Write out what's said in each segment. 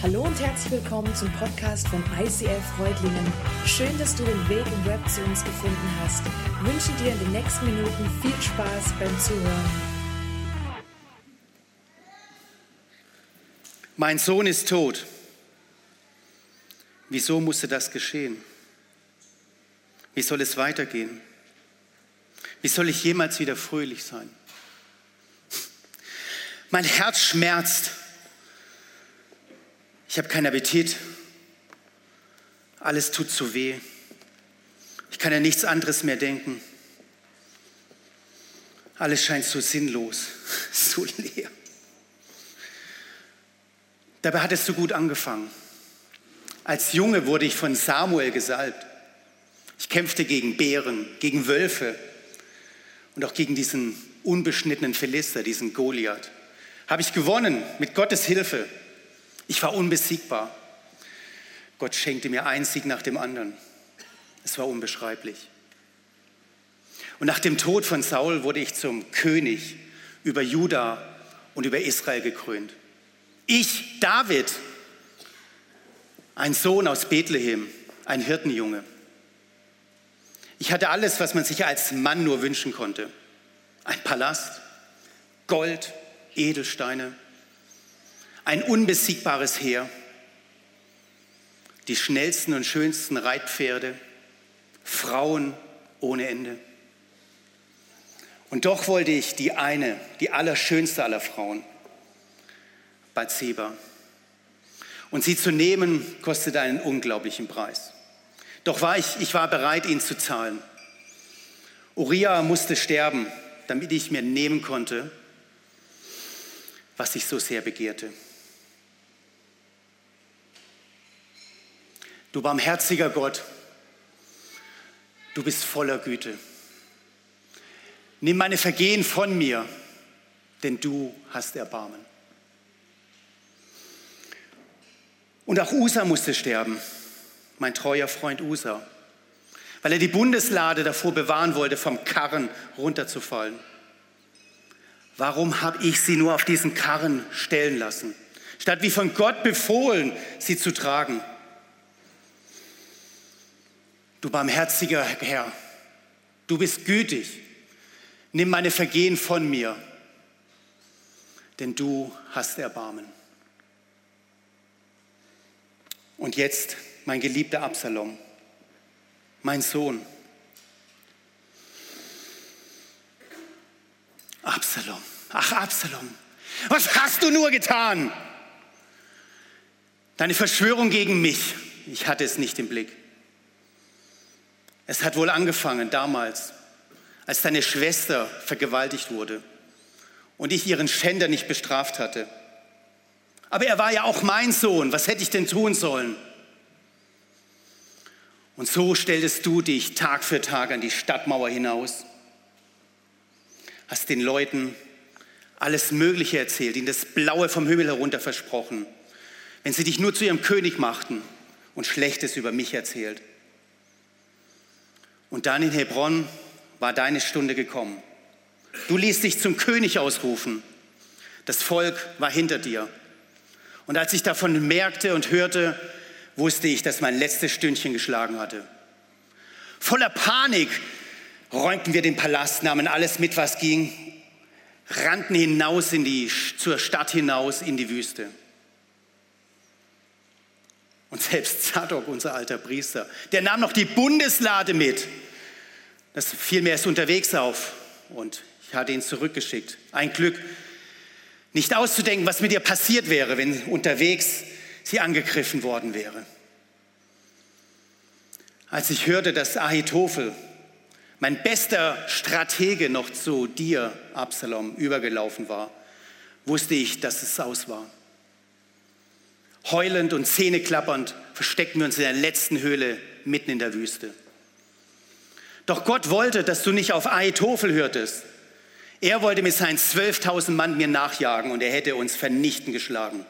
Hallo und herzlich willkommen zum Podcast von ICF Freudlingen. Schön, dass du den Weg im Web zu uns gefunden hast. Ich wünsche dir in den nächsten Minuten viel Spaß beim Zuhören. Mein Sohn ist tot. Wieso musste das geschehen? Wie soll es weitergehen? Wie soll ich jemals wieder fröhlich sein? Mein Herz schmerzt ich habe keinen Appetit. Alles tut zu weh. Ich kann ja nichts anderes mehr denken. Alles scheint so sinnlos, so leer. Dabei hat es so gut angefangen. Als Junge wurde ich von Samuel gesalbt. Ich kämpfte gegen Bären, gegen Wölfe und auch gegen diesen unbeschnittenen Philister, diesen Goliath. Habe ich gewonnen mit Gottes Hilfe. Ich war unbesiegbar. Gott schenkte mir einen Sieg nach dem anderen. Es war unbeschreiblich. Und nach dem Tod von Saul wurde ich zum König über Juda und über Israel gekrönt. Ich, David, ein Sohn aus Bethlehem, ein Hirtenjunge. Ich hatte alles, was man sich als Mann nur wünschen konnte. Ein Palast, Gold, Edelsteine, ein unbesiegbares Heer, die schnellsten und schönsten Reitpferde, Frauen ohne Ende. Und doch wollte ich die eine, die allerschönste aller Frauen, Bathseba. Und sie zu nehmen, kostete einen unglaublichen Preis. Doch war ich, ich war bereit, ihn zu zahlen. Uriah musste sterben, damit ich mir nehmen konnte, was ich so sehr begehrte. Du barmherziger Gott, du bist voller Güte. Nimm meine Vergehen von mir, denn du hast Erbarmen. Und auch Usa musste sterben, mein treuer Freund Usa, weil er die Bundeslade davor bewahren wollte, vom Karren runterzufallen. Warum habe ich sie nur auf diesen Karren stellen lassen, statt wie von Gott befohlen, sie zu tragen? Du barmherziger Herr, du bist gütig. Nimm meine Vergehen von mir, denn du hast Erbarmen. Und jetzt, mein geliebter Absalom, mein Sohn. Absalom, ach Absalom, was hast du nur getan? Deine Verschwörung gegen mich, ich hatte es nicht im Blick. Es hat wohl angefangen damals, als deine Schwester vergewaltigt wurde und ich ihren Schänder nicht bestraft hatte. Aber er war ja auch mein Sohn. Was hätte ich denn tun sollen? Und so stelltest du dich Tag für Tag an die Stadtmauer hinaus, hast den Leuten alles Mögliche erzählt, ihnen das Blaue vom Himmel herunter versprochen, wenn sie dich nur zu ihrem König machten und Schlechtes über mich erzählt. Und dann in Hebron war deine Stunde gekommen. Du ließt dich zum König ausrufen. Das Volk war hinter dir. Und als ich davon merkte und hörte, wusste ich, dass mein letztes Stündchen geschlagen hatte. Voller Panik räumten wir den Palast, nahmen alles mit, was ging, rannten hinaus in die, zur Stadt hinaus in die Wüste. Und selbst Zadok, unser alter Priester, der nahm noch die Bundeslade mit. Das fiel mir erst unterwegs auf und ich hatte ihn zurückgeschickt. Ein Glück, nicht auszudenken, was mit ihr passiert wäre, wenn unterwegs sie angegriffen worden wäre. Als ich hörte, dass Ahitophel, mein bester Stratege, noch zu dir, Absalom, übergelaufen war, wusste ich, dass es aus war. Heulend und zähneklappernd versteckten wir uns in der letzten Höhle mitten in der Wüste. Doch Gott wollte, dass du nicht auf Ahitophel hörtest. Er wollte mit seinen 12.000 Mann mir nachjagen und er hätte uns vernichtend geschlagen.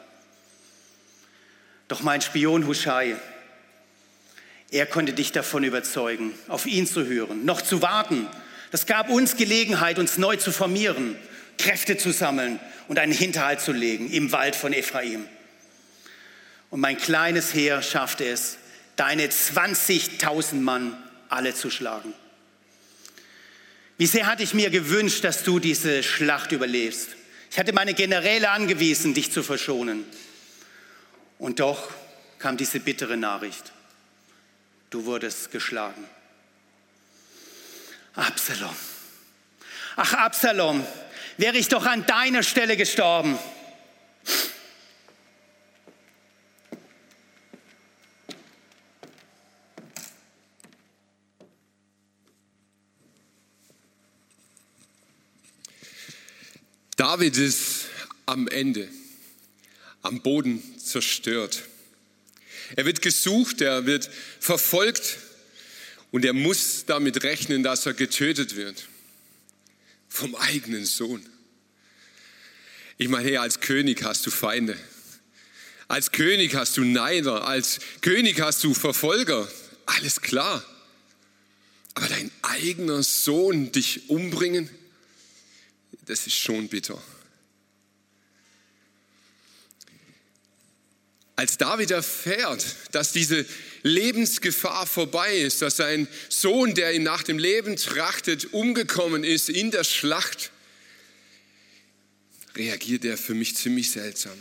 Doch mein Spion Huschai, er konnte dich davon überzeugen, auf ihn zu hören, noch zu warten. Das gab uns Gelegenheit, uns neu zu formieren, Kräfte zu sammeln und einen Hinterhalt zu legen im Wald von Ephraim. Und mein kleines Heer schaffte es, deine 20.000 Mann alle zu schlagen. Wie sehr hatte ich mir gewünscht, dass du diese Schlacht überlebst. Ich hatte meine Generäle angewiesen, dich zu verschonen. Und doch kam diese bittere Nachricht. Du wurdest geschlagen. Absalom. Ach, Absalom, wäre ich doch an deiner Stelle gestorben. David ist am Ende, am Boden zerstört. Er wird gesucht, er wird verfolgt und er muss damit rechnen, dass er getötet wird. Vom eigenen Sohn. Ich meine, als König hast du Feinde. Als König hast du Neider. Als König hast du Verfolger. Alles klar. Aber dein eigener Sohn dich umbringen, das ist schon bitter. Als David erfährt, dass diese Lebensgefahr vorbei ist, dass sein Sohn, der ihn nach dem Leben trachtet, umgekommen ist in der Schlacht, reagiert er für mich ziemlich seltsam.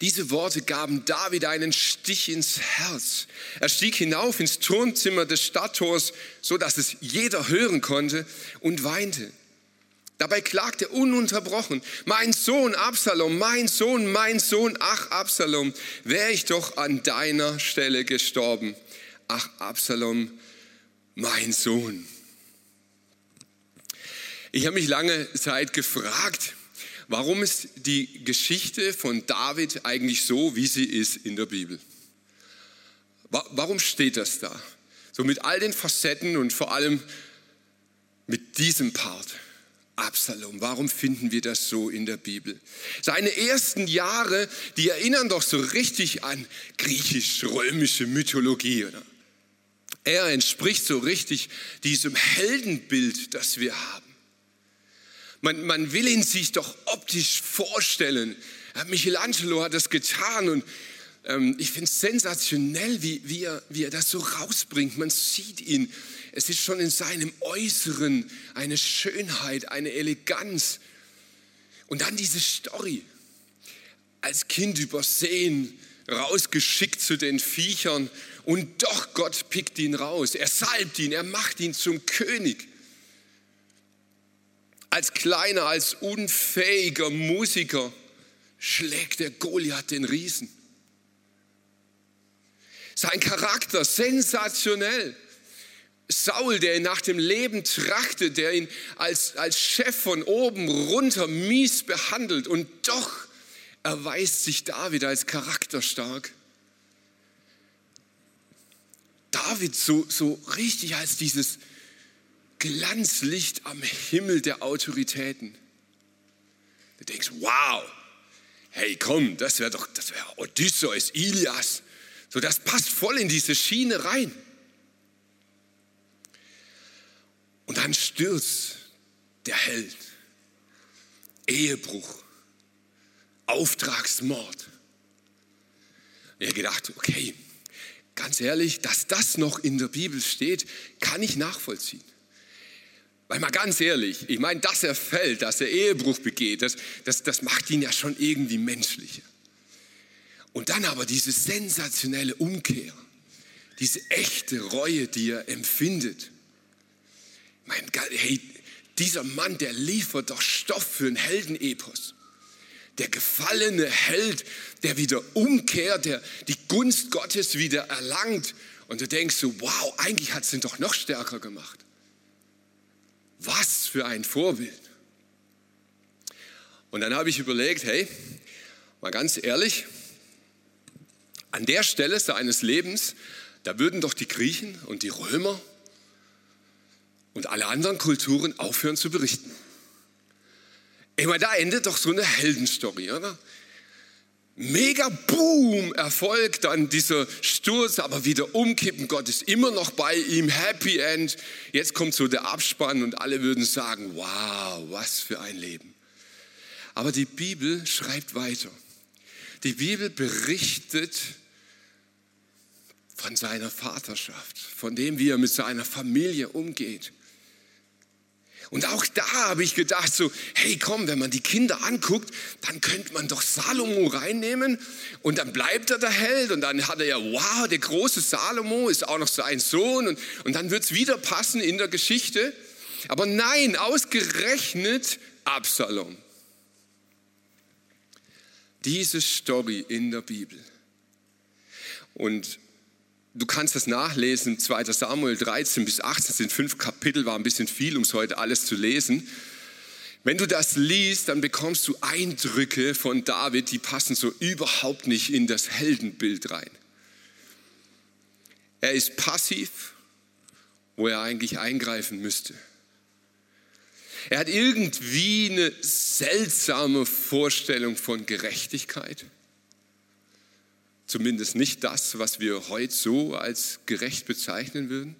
Diese Worte gaben David einen Stich ins Herz. Er stieg hinauf ins Turmzimmer des Stadttors, so dass es jeder hören konnte und weinte. Dabei klagte er ununterbrochen, mein Sohn Absalom, mein Sohn, mein Sohn, ach Absalom, wäre ich doch an deiner Stelle gestorben. Ach Absalom, mein Sohn. Ich habe mich lange Zeit gefragt, warum ist die Geschichte von David eigentlich so, wie sie ist in der Bibel? Warum steht das da? So mit all den Facetten und vor allem mit diesem Part. Absalom. Warum finden wir das so in der Bibel? Seine ersten Jahre, die erinnern doch so richtig an griechisch-römische Mythologie. Oder? Er entspricht so richtig diesem Heldenbild, das wir haben. Man, man will ihn sich doch optisch vorstellen. Michelangelo hat das getan und ich finde es sensationell, wie, wie, er, wie er das so rausbringt. Man sieht ihn es ist schon in seinem Äußeren eine Schönheit, eine Eleganz. Und dann diese Story. Als Kind übersehen, rausgeschickt zu den Viechern und doch Gott pickt ihn raus. Er salbt ihn, er macht ihn zum König. Als kleiner, als unfähiger Musiker schlägt der Goliath den Riesen. Sein Charakter sensationell. Saul, der ihn nach dem Leben trachtet, der ihn als, als Chef von oben runter mies behandelt und doch erweist sich David als charakterstark. David so, so richtig als dieses Glanzlicht am Himmel der Autoritäten. Du denkst, wow, hey komm, das wäre doch, das wäre Odysseus, Ilias. So, das passt voll in diese Schiene rein. Und dann stürzt der Held. Ehebruch, Auftragsmord. Und er gedacht, okay, ganz ehrlich, dass das noch in der Bibel steht, kann ich nachvollziehen. Weil mal ganz ehrlich, ich meine, dass er fällt, dass er Ehebruch begeht, das, das, das macht ihn ja schon irgendwie menschlicher. Und dann aber diese sensationelle Umkehr, diese echte Reue, die er empfindet. Mein Gott, hey, dieser Mann, der liefert doch Stoff für einen Heldenepos. Der gefallene Held, der wieder umkehrt, der die Gunst Gottes wieder erlangt. Und du denkst so, wow, eigentlich hat es ihn doch noch stärker gemacht. Was für ein Vorbild. Und dann habe ich überlegt, hey, mal ganz ehrlich, an der Stelle seines Lebens, da würden doch die Griechen und die Römer und alle anderen Kulturen aufhören zu berichten. Ich meine, da endet doch so eine Heldenstory, oder? Mega Boom, Erfolg, dann dieser Sturz, aber wieder umkippen, Gott ist immer noch bei ihm, Happy End. Jetzt kommt so der Abspann und alle würden sagen, wow, was für ein Leben. Aber die Bibel schreibt weiter. Die Bibel berichtet von seiner Vaterschaft, von dem, wie er mit seiner Familie umgeht. Und auch da habe ich gedacht, so, hey komm, wenn man die Kinder anguckt, dann könnte man doch Salomo reinnehmen und dann bleibt er der Held und dann hat er ja, wow, der große Salomo ist auch noch sein Sohn und, und dann wird es wieder passen in der Geschichte. Aber nein, ausgerechnet Absalom. Diese Story in der Bibel. Und Du kannst das nachlesen, 2 Samuel 13 bis 18 sind fünf Kapitel, war ein bisschen viel, um es heute alles zu lesen. Wenn du das liest, dann bekommst du Eindrücke von David, die passen so überhaupt nicht in das Heldenbild rein. Er ist passiv, wo er eigentlich eingreifen müsste. Er hat irgendwie eine seltsame Vorstellung von Gerechtigkeit. Zumindest nicht das, was wir heute so als gerecht bezeichnen würden.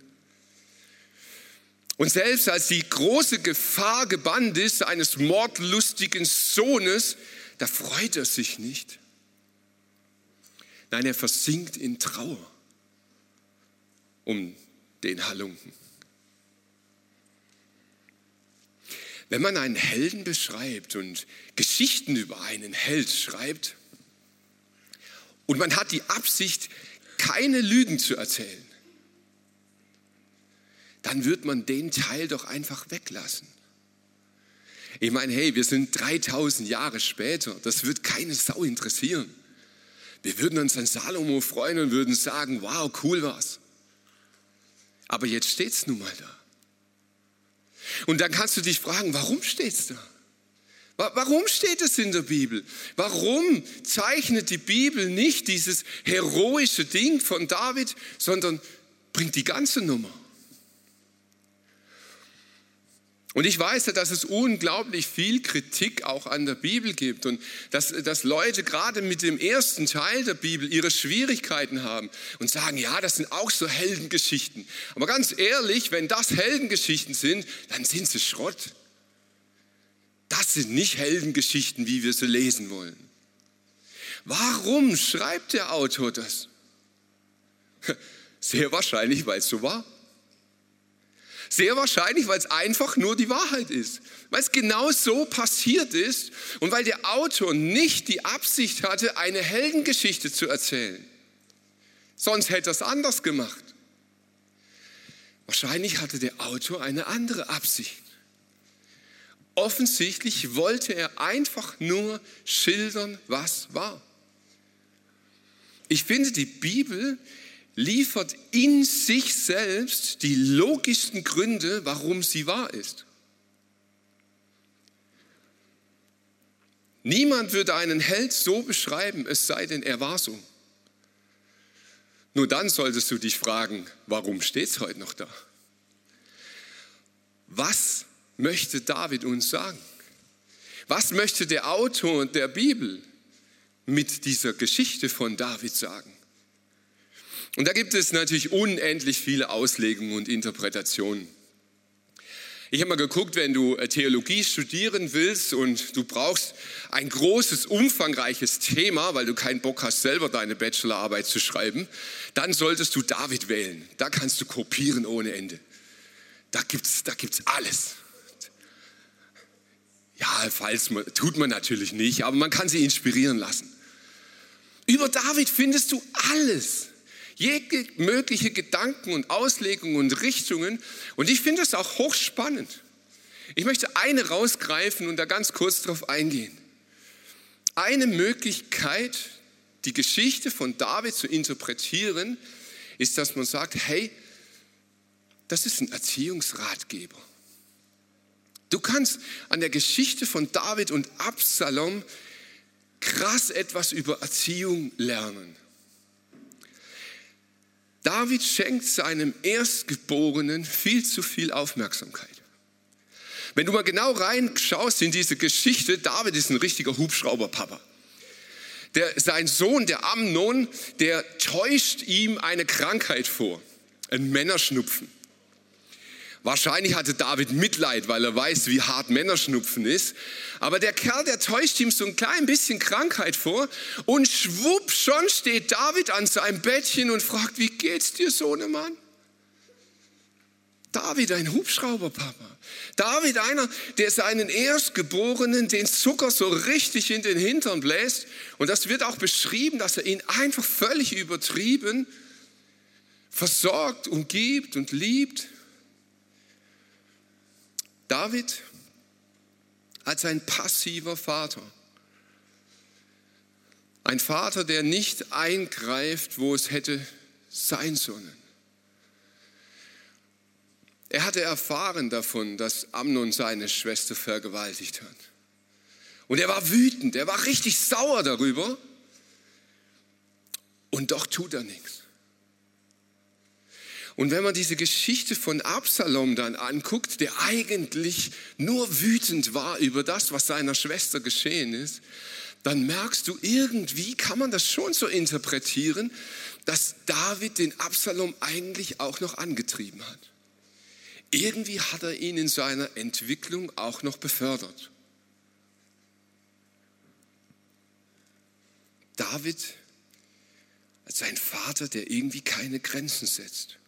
Und selbst als die große Gefahr gebannt ist eines mordlustigen Sohnes, da freut er sich nicht. Nein, er versinkt in Trauer um den Halunken. Wenn man einen Helden beschreibt und Geschichten über einen Held schreibt, und man hat die Absicht, keine Lügen zu erzählen, dann wird man den Teil doch einfach weglassen. Ich meine, hey, wir sind 3000 Jahre später, das wird keine Sau interessieren. Wir würden uns an Salomo freuen und würden sagen, wow, cool war's. Aber jetzt steht's nun mal da. Und dann kannst du dich fragen, warum steht's da? Warum steht es in der Bibel? Warum zeichnet die Bibel nicht dieses heroische Ding von David, sondern bringt die ganze Nummer? Und ich weiß ja, dass es unglaublich viel Kritik auch an der Bibel gibt und dass, dass Leute gerade mit dem ersten Teil der Bibel ihre Schwierigkeiten haben und sagen, ja, das sind auch so Heldengeschichten. Aber ganz ehrlich, wenn das Heldengeschichten sind, dann sind sie Schrott. Das sind nicht Heldengeschichten, wie wir sie lesen wollen. Warum schreibt der Autor das? Sehr wahrscheinlich, weil es so war. Sehr wahrscheinlich, weil es einfach nur die Wahrheit ist. Weil es genau so passiert ist und weil der Autor nicht die Absicht hatte, eine Heldengeschichte zu erzählen. Sonst hätte er es anders gemacht. Wahrscheinlich hatte der Autor eine andere Absicht. Offensichtlich wollte er einfach nur schildern, was war. Ich finde, die Bibel liefert in sich selbst die logischsten Gründe, warum sie wahr ist. Niemand würde einen Held so beschreiben, es sei denn, er war so. Nur dann solltest du dich fragen, warum steht es heute noch da? Was möchte David uns sagen? Was möchte der Autor der Bibel mit dieser Geschichte von David sagen? Und da gibt es natürlich unendlich viele Auslegungen und Interpretationen. Ich habe mal geguckt, wenn du äh, Theologie studieren willst und du brauchst ein großes, umfangreiches Thema, weil du keinen Bock hast, selber deine Bachelorarbeit zu schreiben, dann solltest du David wählen. Da kannst du kopieren ohne Ende. Da gibt es da gibt's alles. Ja, falls man, tut man natürlich nicht, aber man kann sich inspirieren lassen. Über David findest du alles. Jede mögliche Gedanken und Auslegungen und Richtungen. Und ich finde das auch hochspannend. Ich möchte eine rausgreifen und da ganz kurz drauf eingehen. Eine Möglichkeit, die Geschichte von David zu interpretieren, ist, dass man sagt, hey, das ist ein Erziehungsratgeber. Du kannst an der Geschichte von David und Absalom krass etwas über Erziehung lernen. David schenkt seinem Erstgeborenen viel zu viel Aufmerksamkeit. Wenn du mal genau reinschaust in diese Geschichte, David ist ein richtiger Hubschrauberpapa. Der, sein Sohn, der Amnon, der täuscht ihm eine Krankheit vor, ein Männerschnupfen. Wahrscheinlich hatte David Mitleid, weil er weiß, wie hart Männerschnupfen ist. Aber der Kerl, der täuscht ihm so ein klein bisschen Krankheit vor und schwupp, schon steht David an seinem Bettchen und fragt, wie geht's dir, Sohnemann? David, ein Hubschrauberpapa. David, einer, der seinen Erstgeborenen den Zucker so richtig in den Hintern bläst. Und das wird auch beschrieben, dass er ihn einfach völlig übertrieben versorgt und gibt und liebt. David als ein passiver Vater. Ein Vater, der nicht eingreift, wo es hätte sein sollen. Er hatte erfahren davon, dass Amnon seine Schwester vergewaltigt hat. Und er war wütend, er war richtig sauer darüber. Und doch tut er nichts. Und wenn man diese Geschichte von Absalom dann anguckt, der eigentlich nur wütend war über das, was seiner Schwester geschehen ist, dann merkst du, irgendwie kann man das schon so interpretieren, dass David den Absalom eigentlich auch noch angetrieben hat. Irgendwie hat er ihn in seiner Entwicklung auch noch befördert. David als ein Vater, der irgendwie keine Grenzen setzt.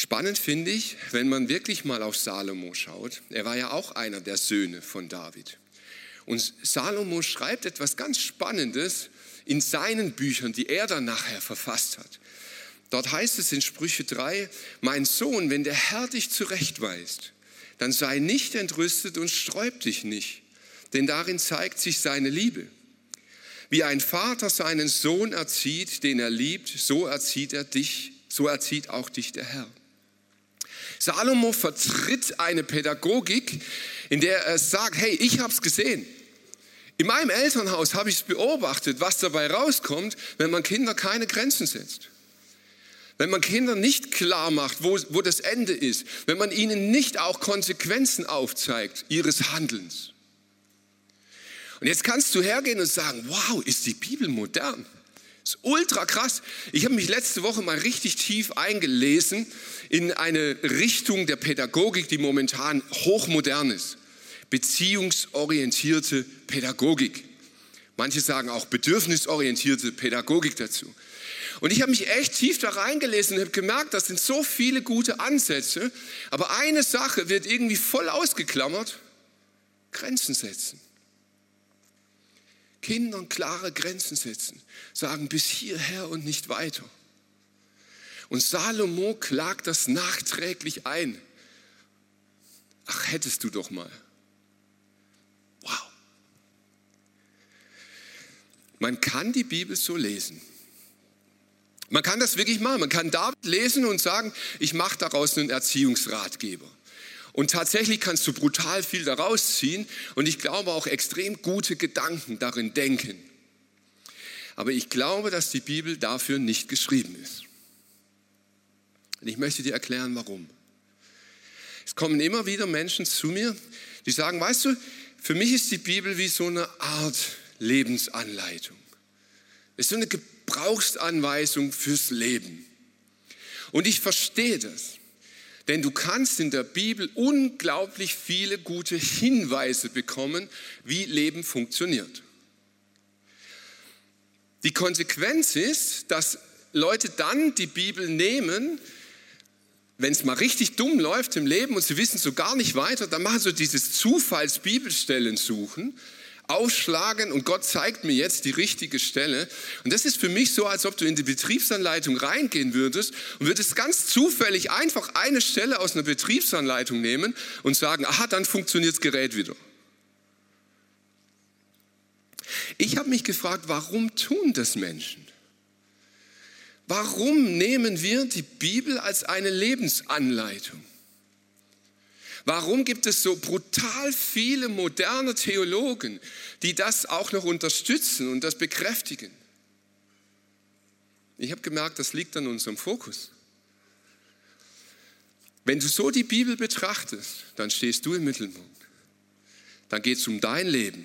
Spannend finde ich, wenn man wirklich mal auf Salomo schaut. Er war ja auch einer der Söhne von David. Und Salomo schreibt etwas ganz Spannendes in seinen Büchern, die er dann nachher verfasst hat. Dort heißt es in Sprüche 3, mein Sohn, wenn der Herr dich zurechtweist, dann sei nicht entrüstet und sträub dich nicht, denn darin zeigt sich seine Liebe. Wie ein Vater seinen Sohn erzieht, den er liebt, so erzieht er dich, so erzieht auch dich der Herr. Salomo vertritt eine Pädagogik, in der er sagt, hey, ich habe es gesehen. In meinem Elternhaus habe ich es beobachtet, was dabei rauskommt, wenn man Kinder keine Grenzen setzt. Wenn man Kinder nicht klar macht, wo, wo das Ende ist. Wenn man ihnen nicht auch Konsequenzen aufzeigt ihres Handelns. Und jetzt kannst du hergehen und sagen, wow, ist die Bibel modern? Ist ultra krass. Ich habe mich letzte Woche mal richtig tief eingelesen in eine Richtung der Pädagogik, die momentan hochmodern ist. Beziehungsorientierte Pädagogik. Manche sagen auch bedürfnisorientierte Pädagogik dazu. Und ich habe mich echt tief da reingelesen und habe gemerkt, das sind so viele gute Ansätze, aber eine Sache wird irgendwie voll ausgeklammert, Grenzen setzen. Kindern klare Grenzen setzen, sagen bis hierher und nicht weiter. Und Salomo klagt das nachträglich ein. Ach, hättest du doch mal. Wow. Man kann die Bibel so lesen. Man kann das wirklich machen. Man kann David lesen und sagen, ich mache daraus einen Erziehungsratgeber. Und tatsächlich kannst du brutal viel daraus ziehen und ich glaube auch extrem gute Gedanken darin denken. Aber ich glaube, dass die Bibel dafür nicht geschrieben ist. Und ich möchte dir erklären, warum. Es kommen immer wieder Menschen zu mir, die sagen, weißt du, für mich ist die Bibel wie so eine Art Lebensanleitung. Es ist so eine Gebrauchsanweisung fürs Leben. Und ich verstehe das. Denn du kannst in der Bibel unglaublich viele gute Hinweise bekommen, wie Leben funktioniert. Die Konsequenz ist, dass Leute dann die Bibel nehmen, wenn es mal richtig dumm läuft im Leben und sie wissen so gar nicht weiter, dann machen sie dieses Zufalls-Bibelstellen suchen aufschlagen und Gott zeigt mir jetzt die richtige Stelle. Und das ist für mich so, als ob du in die Betriebsanleitung reingehen würdest und würdest ganz zufällig einfach eine Stelle aus einer Betriebsanleitung nehmen und sagen, aha, dann funktioniert das Gerät wieder. Ich habe mich gefragt, warum tun das Menschen? Warum nehmen wir die Bibel als eine Lebensanleitung? Warum gibt es so brutal viele moderne Theologen, die das auch noch unterstützen und das bekräftigen? Ich habe gemerkt, das liegt an unserem Fokus. Wenn du so die Bibel betrachtest, dann stehst du im Mittelpunkt. Dann geht es um dein Leben.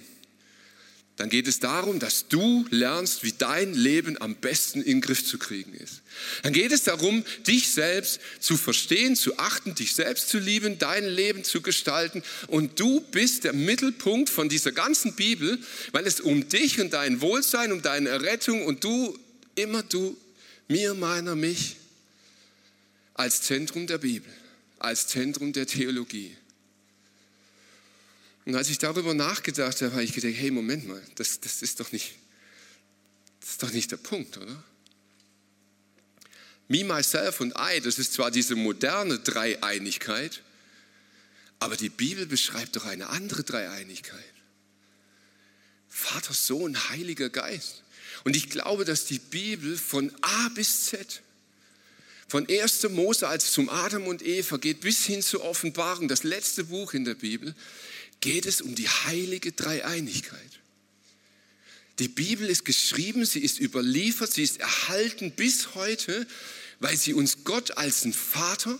Dann geht es darum, dass du lernst, wie dein Leben am besten in den Griff zu kriegen ist. Dann geht es darum, dich selbst zu verstehen, zu achten, dich selbst zu lieben, dein Leben zu gestalten. Und du bist der Mittelpunkt von dieser ganzen Bibel, weil es um dich und dein Wohlsein, um deine Errettung und du, immer du, mir, meiner, mich, als Zentrum der Bibel, als Zentrum der Theologie. Und als ich darüber nachgedacht habe, habe ich gedacht, hey, Moment mal, das, das, ist, doch nicht, das ist doch nicht der Punkt, oder? Me, myself und I, das ist zwar diese moderne Dreieinigkeit, aber die Bibel beschreibt doch eine andere Dreieinigkeit. Vater, Sohn, Heiliger Geist. Und ich glaube, dass die Bibel von A bis Z, von 1. Mose als zum Adam und Eva geht bis hin zur Offenbarung, das letzte Buch in der Bibel, geht es um die heilige Dreieinigkeit. Die Bibel ist geschrieben, sie ist überliefert, sie ist erhalten bis heute, weil sie uns Gott als einen Vater,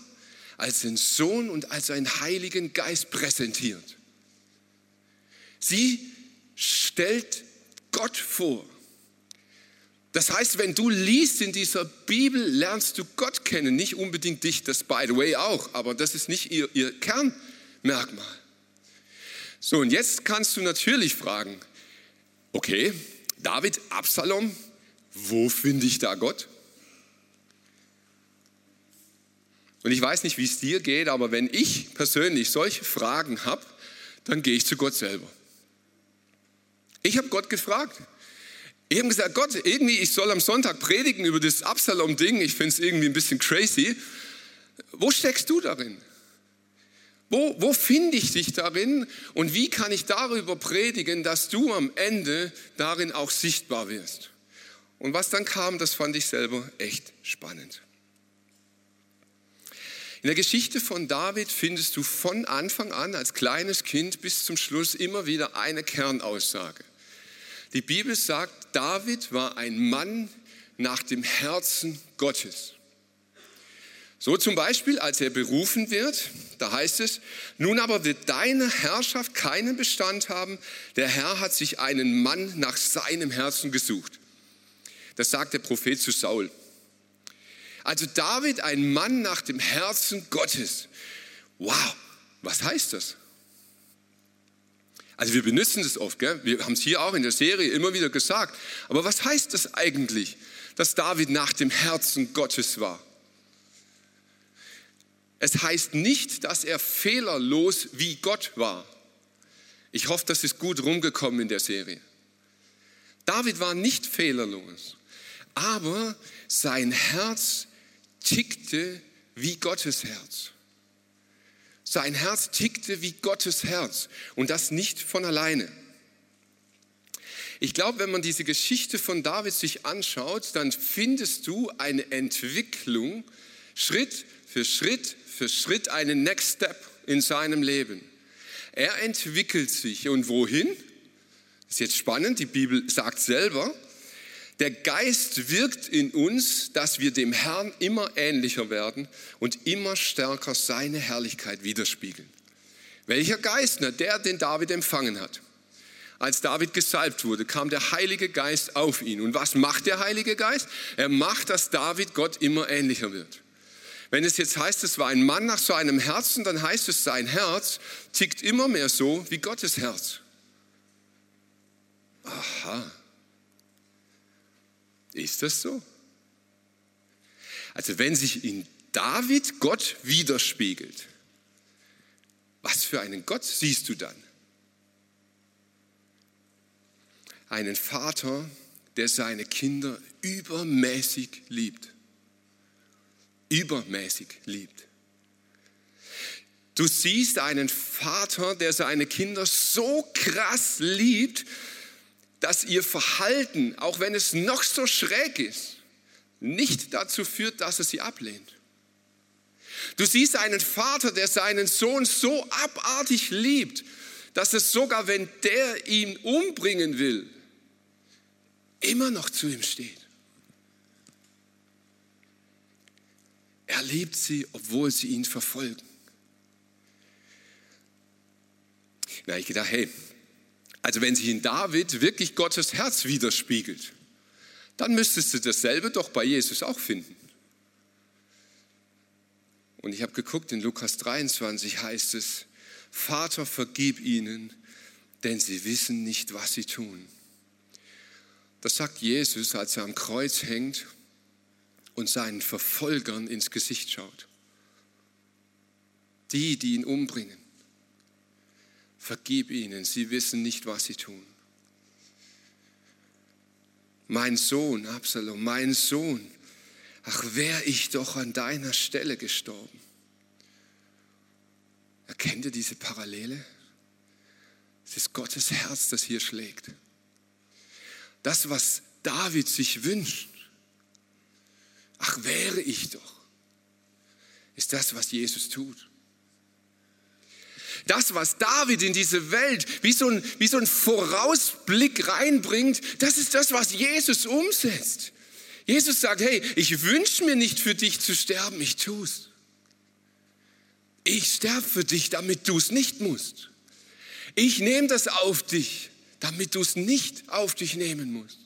als einen Sohn und als einen Heiligen Geist präsentiert. Sie stellt Gott vor. Das heißt, wenn du liest in dieser Bibel, lernst du Gott kennen, nicht unbedingt dich, das by the way auch, aber das ist nicht ihr, ihr Kernmerkmal. So, und jetzt kannst du natürlich fragen, okay, David, Absalom, wo finde ich da Gott? Und ich weiß nicht, wie es dir geht, aber wenn ich persönlich solche Fragen habe, dann gehe ich zu Gott selber. Ich habe Gott gefragt. Ich habe gesagt, Gott, irgendwie, ich soll am Sonntag predigen über das Absalom-Ding. Ich finde es irgendwie ein bisschen crazy. Wo steckst du darin? Wo, wo finde ich dich darin und wie kann ich darüber predigen, dass du am Ende darin auch sichtbar wirst? Und was dann kam, das fand ich selber echt spannend. In der Geschichte von David findest du von Anfang an als kleines Kind bis zum Schluss immer wieder eine Kernaussage. Die Bibel sagt, David war ein Mann nach dem Herzen Gottes. So zum Beispiel, als er berufen wird, da heißt es, nun aber wird deine Herrschaft keinen Bestand haben, der Herr hat sich einen Mann nach seinem Herzen gesucht. Das sagt der Prophet zu Saul. Also David, ein Mann nach dem Herzen Gottes. Wow, was heißt das? Also wir benutzen das oft, gell? wir haben es hier auch in der Serie immer wieder gesagt. Aber was heißt das eigentlich, dass David nach dem Herzen Gottes war? Es heißt nicht, dass er fehlerlos wie Gott war. Ich hoffe, das ist gut rumgekommen in der Serie. David war nicht fehlerlos, aber sein Herz tickte wie Gottes Herz. Sein Herz tickte wie Gottes Herz und das nicht von alleine. Ich glaube, wenn man diese Geschichte von David sich anschaut, dann findest du eine Entwicklung Schritt für Schritt für Schritt einen Next Step in seinem Leben. Er entwickelt sich und wohin? Das ist jetzt spannend, die Bibel sagt selber, der Geist wirkt in uns, dass wir dem Herrn immer ähnlicher werden und immer stärker seine Herrlichkeit widerspiegeln. Welcher Geist? Na, der, den David empfangen hat. Als David gesalbt wurde, kam der Heilige Geist auf ihn. Und was macht der Heilige Geist? Er macht, dass David Gott immer ähnlicher wird. Wenn es jetzt heißt, es war ein Mann nach seinem Herzen, dann heißt es, sein Herz tickt immer mehr so wie Gottes Herz. Aha. Ist das so? Also wenn sich in David Gott widerspiegelt, was für einen Gott siehst du dann? Einen Vater, der seine Kinder übermäßig liebt übermäßig liebt. Du siehst einen Vater, der seine Kinder so krass liebt, dass ihr Verhalten, auch wenn es noch so schräg ist, nicht dazu führt, dass er sie ablehnt. Du siehst einen Vater, der seinen Sohn so abartig liebt, dass es sogar, wenn der ihn umbringen will, immer noch zu ihm steht. Er liebt sie, obwohl sie ihn verfolgen. Na, ich gedacht, hey, Also wenn sich in David wirklich Gottes Herz widerspiegelt, dann müsstest du dasselbe doch bei Jesus auch finden. Und ich habe geguckt, in Lukas 23 heißt es, Vater, vergib ihnen, denn sie wissen nicht, was sie tun. Das sagt Jesus, als er am Kreuz hängt und seinen Verfolgern ins Gesicht schaut. Die, die ihn umbringen. Vergib ihnen, sie wissen nicht, was sie tun. Mein Sohn, Absalom, mein Sohn, ach, wäre ich doch an deiner Stelle gestorben. Erkennt ihr diese Parallele? Es ist Gottes Herz, das hier schlägt. Das, was David sich wünscht, ach wäre ich doch, ist das, was Jesus tut. Das, was David in diese Welt wie so, ein, wie so ein Vorausblick reinbringt, das ist das, was Jesus umsetzt. Jesus sagt, hey, ich wünsche mir nicht für dich zu sterben, ich tue es. Ich sterbe für dich, damit du es nicht musst. Ich nehme das auf dich, damit du es nicht auf dich nehmen musst.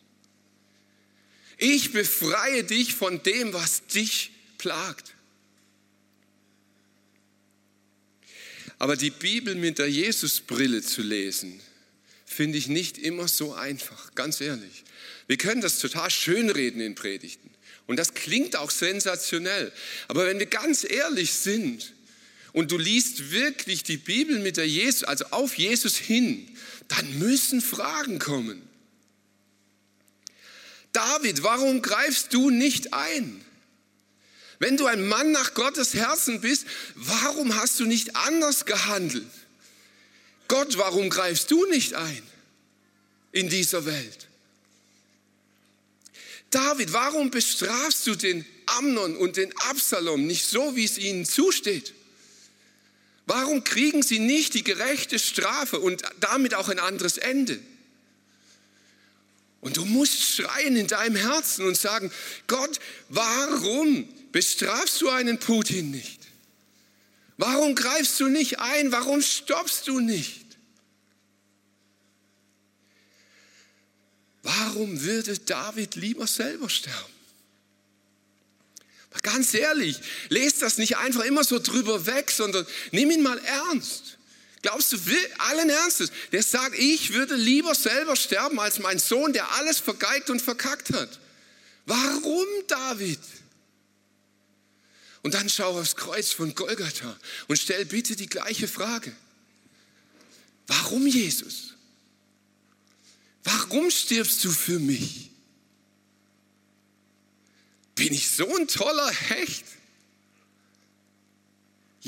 Ich befreie dich von dem, was dich plagt. Aber die Bibel mit der Jesusbrille zu lesen, finde ich nicht immer so einfach, ganz ehrlich. Wir können das total schönreden in Predigten. Und das klingt auch sensationell. Aber wenn wir ganz ehrlich sind und du liest wirklich die Bibel mit der Jesus, also auf Jesus hin, dann müssen Fragen kommen. David, warum greifst du nicht ein? Wenn du ein Mann nach Gottes Herzen bist, warum hast du nicht anders gehandelt? Gott, warum greifst du nicht ein in dieser Welt? David, warum bestrafst du den Amnon und den Absalom nicht so, wie es ihnen zusteht? Warum kriegen sie nicht die gerechte Strafe und damit auch ein anderes Ende? Und du musst schreien in deinem Herzen und sagen, Gott, warum bestrafst du einen Putin nicht? Warum greifst du nicht ein? Warum stoppst du nicht? Warum würde David lieber selber sterben? Ganz ehrlich, lest das nicht einfach immer so drüber weg, sondern nimm ihn mal ernst. Glaubst du allen Ernstes? Der sagt, ich würde lieber selber sterben als mein Sohn, der alles vergeigt und verkackt hat. Warum, David? Und dann schau aufs Kreuz von Golgatha und stell bitte die gleiche Frage. Warum, Jesus? Warum stirbst du für mich? Bin ich so ein toller Hecht?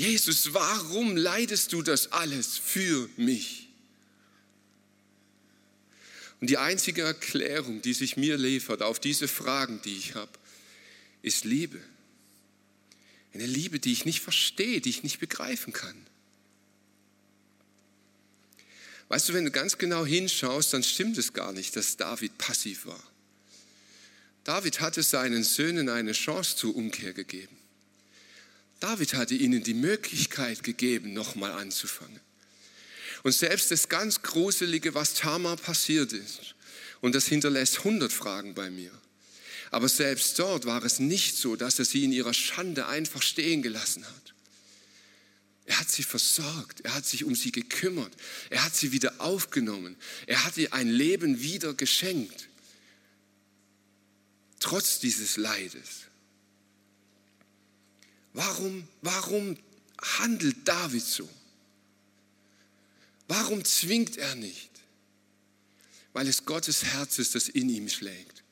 Jesus, warum leidest du das alles für mich? Und die einzige Erklärung, die sich mir liefert auf diese Fragen, die ich habe, ist Liebe. Eine Liebe, die ich nicht verstehe, die ich nicht begreifen kann. Weißt du, wenn du ganz genau hinschaust, dann stimmt es gar nicht, dass David passiv war. David hatte seinen Söhnen eine Chance zur Umkehr gegeben. David hatte ihnen die Möglichkeit gegeben, nochmal anzufangen. Und selbst das ganz Gruselige, was Tamar passiert ist, und das hinterlässt 100 Fragen bei mir. Aber selbst dort war es nicht so, dass er sie in ihrer Schande einfach stehen gelassen hat. Er hat sie versorgt, er hat sich um sie gekümmert, er hat sie wieder aufgenommen, er hat ihr ein Leben wieder geschenkt, trotz dieses Leides. Warum, warum handelt David so? Warum zwingt er nicht? Weil es Gottes Herz ist, das in ihm schlägt.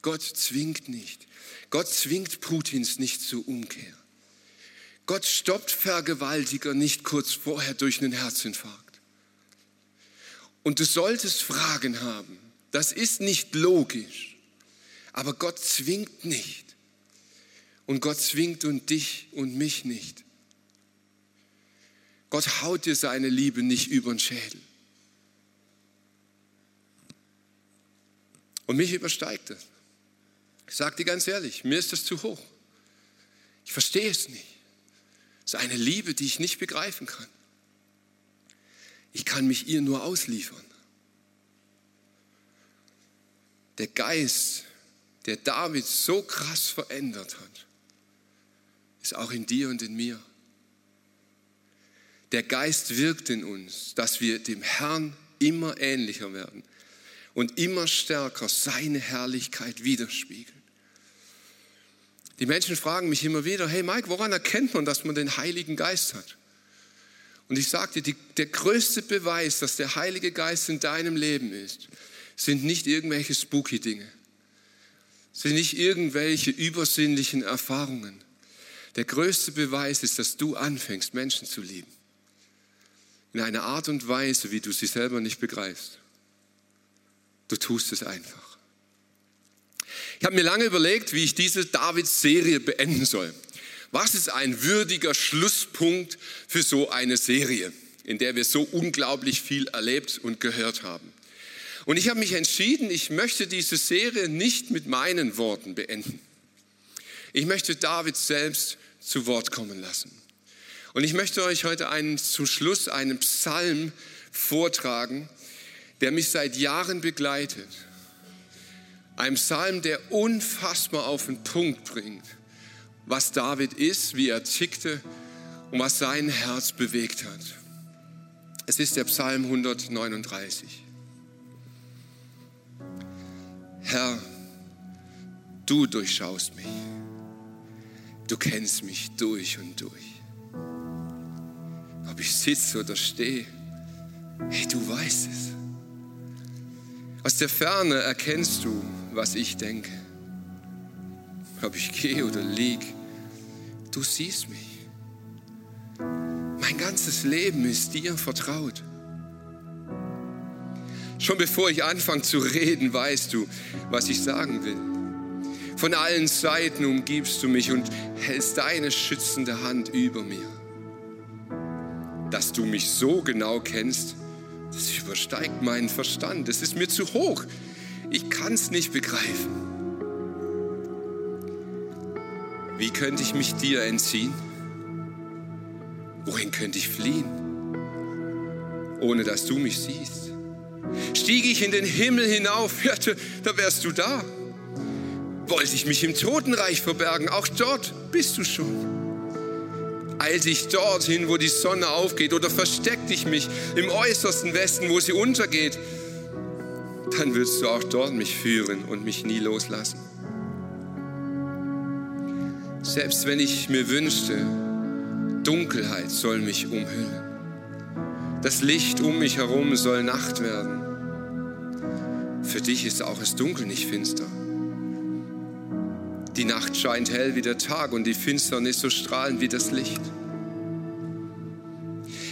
Gott zwingt nicht. Gott zwingt Putins nicht zur Umkehr. Gott stoppt Vergewaltiger nicht kurz vorher durch einen Herzinfarkt. Und du solltest Fragen haben. Das ist nicht logisch. Aber Gott zwingt nicht. Und Gott zwingt und dich und mich nicht. Gott haut dir seine Liebe nicht über den Schädel. Und mich übersteigt das. Ich sage dir ganz ehrlich, mir ist das zu hoch. Ich verstehe es nicht. Es ist eine Liebe, die ich nicht begreifen kann. Ich kann mich ihr nur ausliefern. der Geist, der David so krass verändert hat, ist auch in dir und in mir. Der Geist wirkt in uns, dass wir dem Herrn immer ähnlicher werden und immer stärker seine Herrlichkeit widerspiegeln. Die Menschen fragen mich immer wieder, hey Mike, woran erkennt man, dass man den Heiligen Geist hat? Und ich dir, der größte Beweis, dass der Heilige Geist in deinem Leben ist, sind nicht irgendwelche spooky Dinge, sind nicht irgendwelche übersinnlichen Erfahrungen. Der größte Beweis ist, dass du anfängst, Menschen zu lieben. In einer Art und Weise, wie du sie selber nicht begreifst. Du tust es einfach. Ich habe mir lange überlegt, wie ich diese Davids-Serie beenden soll. Was ist ein würdiger Schlusspunkt für so eine Serie, in der wir so unglaublich viel erlebt und gehört haben? Und ich habe mich entschieden, ich möchte diese Serie nicht mit meinen Worten beenden. Ich möchte David selbst zu Wort kommen lassen. Und ich möchte euch heute einen, zum Schluss einen Psalm vortragen, der mich seit Jahren begleitet. Ein Psalm, der unfassbar auf den Punkt bringt, was David ist, wie er tickte und was sein Herz bewegt hat. Es ist der Psalm 139. Herr, du durchschaust mich. Du kennst mich durch und durch. Ob ich sitze oder stehe, hey, du weißt es. Aus der Ferne erkennst du, was ich denke. Ob ich gehe oder lieg, du siehst mich. Mein ganzes Leben ist dir vertraut. Schon bevor ich anfange zu reden, weißt du, was ich sagen will. Von allen Seiten umgibst du mich und hältst deine schützende Hand über mir. Dass du mich so genau kennst, das übersteigt meinen Verstand. Das ist mir zu hoch. Ich kann es nicht begreifen. Wie könnte ich mich dir entziehen? Wohin könnte ich fliehen, ohne dass du mich siehst? Stieg ich in den Himmel hinauf, hörte, da wärst du da. Wollte ich mich im Totenreich verbergen, auch dort bist du schon. Eilte ich dorthin, wo die Sonne aufgeht, oder versteckte ich mich im äußersten Westen, wo sie untergeht, dann wirst du auch dort mich führen und mich nie loslassen. Selbst wenn ich mir wünschte, Dunkelheit soll mich umhüllen. Das Licht um mich herum soll Nacht werden. Für dich ist auch das Dunkel nicht finster. Die Nacht scheint hell wie der Tag und die Finsternis so strahlend wie das Licht.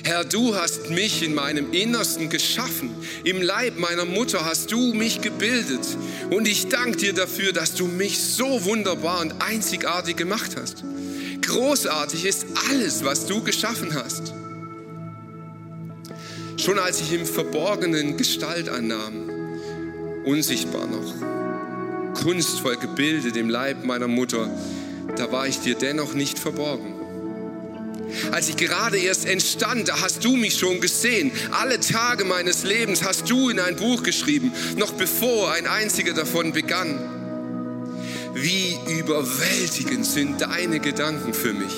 Herr, du hast mich in meinem Innersten geschaffen. Im Leib meiner Mutter hast du mich gebildet. Und ich danke dir dafür, dass du mich so wunderbar und einzigartig gemacht hast. Großartig ist alles, was du geschaffen hast. Schon als ich im Verborgenen Gestalt annahm, unsichtbar noch, kunstvoll gebildet im Leib meiner Mutter, da war ich dir dennoch nicht verborgen. Als ich gerade erst entstand, da hast du mich schon gesehen. Alle Tage meines Lebens hast du in ein Buch geschrieben, noch bevor ein einziger davon begann. Wie überwältigend sind deine Gedanken für mich.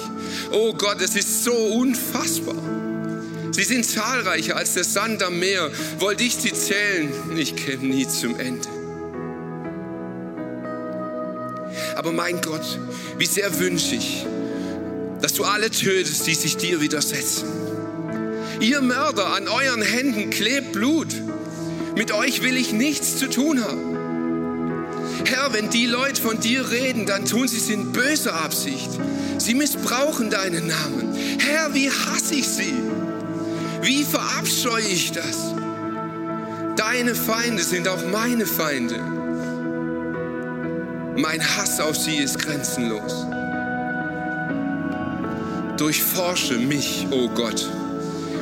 Oh Gott, es ist so unfassbar. Sie sind zahlreicher als der Sand am Meer. Wollte ich sie zählen, ich käme nie zum Ende. Aber mein Gott, wie sehr wünsche ich, dass du alle tötest, die sich dir widersetzen. Ihr Mörder, an euren Händen klebt Blut. Mit euch will ich nichts zu tun haben. Herr, wenn die Leute von dir reden, dann tun sie es in böser Absicht. Sie missbrauchen deinen Namen. Herr, wie hasse ich sie? Wie verabscheue ich das? Deine Feinde sind auch meine Feinde. Mein Hass auf sie ist grenzenlos. Durchforsche mich, o oh Gott,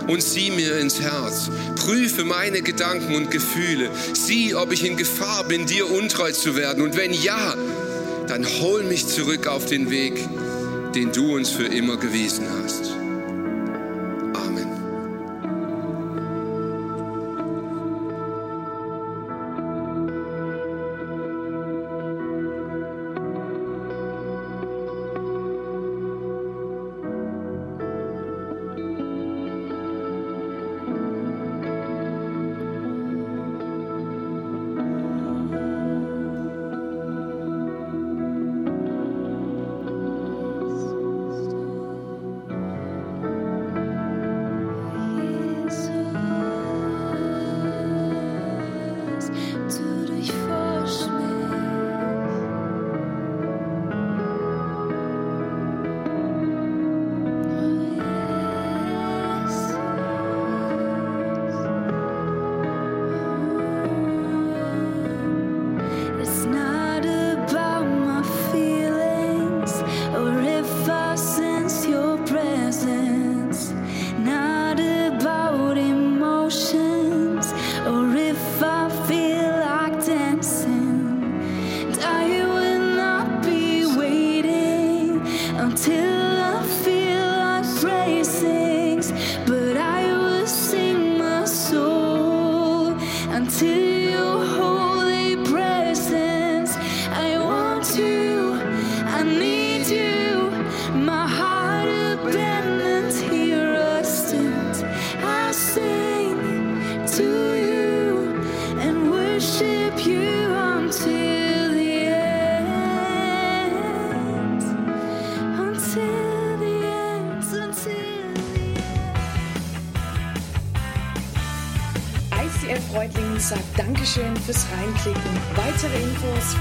und sieh mir ins Herz. Prüfe meine Gedanken und Gefühle. Sieh, ob ich in Gefahr bin, dir untreu zu werden. Und wenn ja, dann hol mich zurück auf den Weg, den du uns für immer gewiesen hast.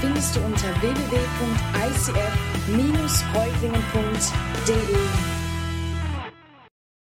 Findest du unter www.icf-reutlingen.de.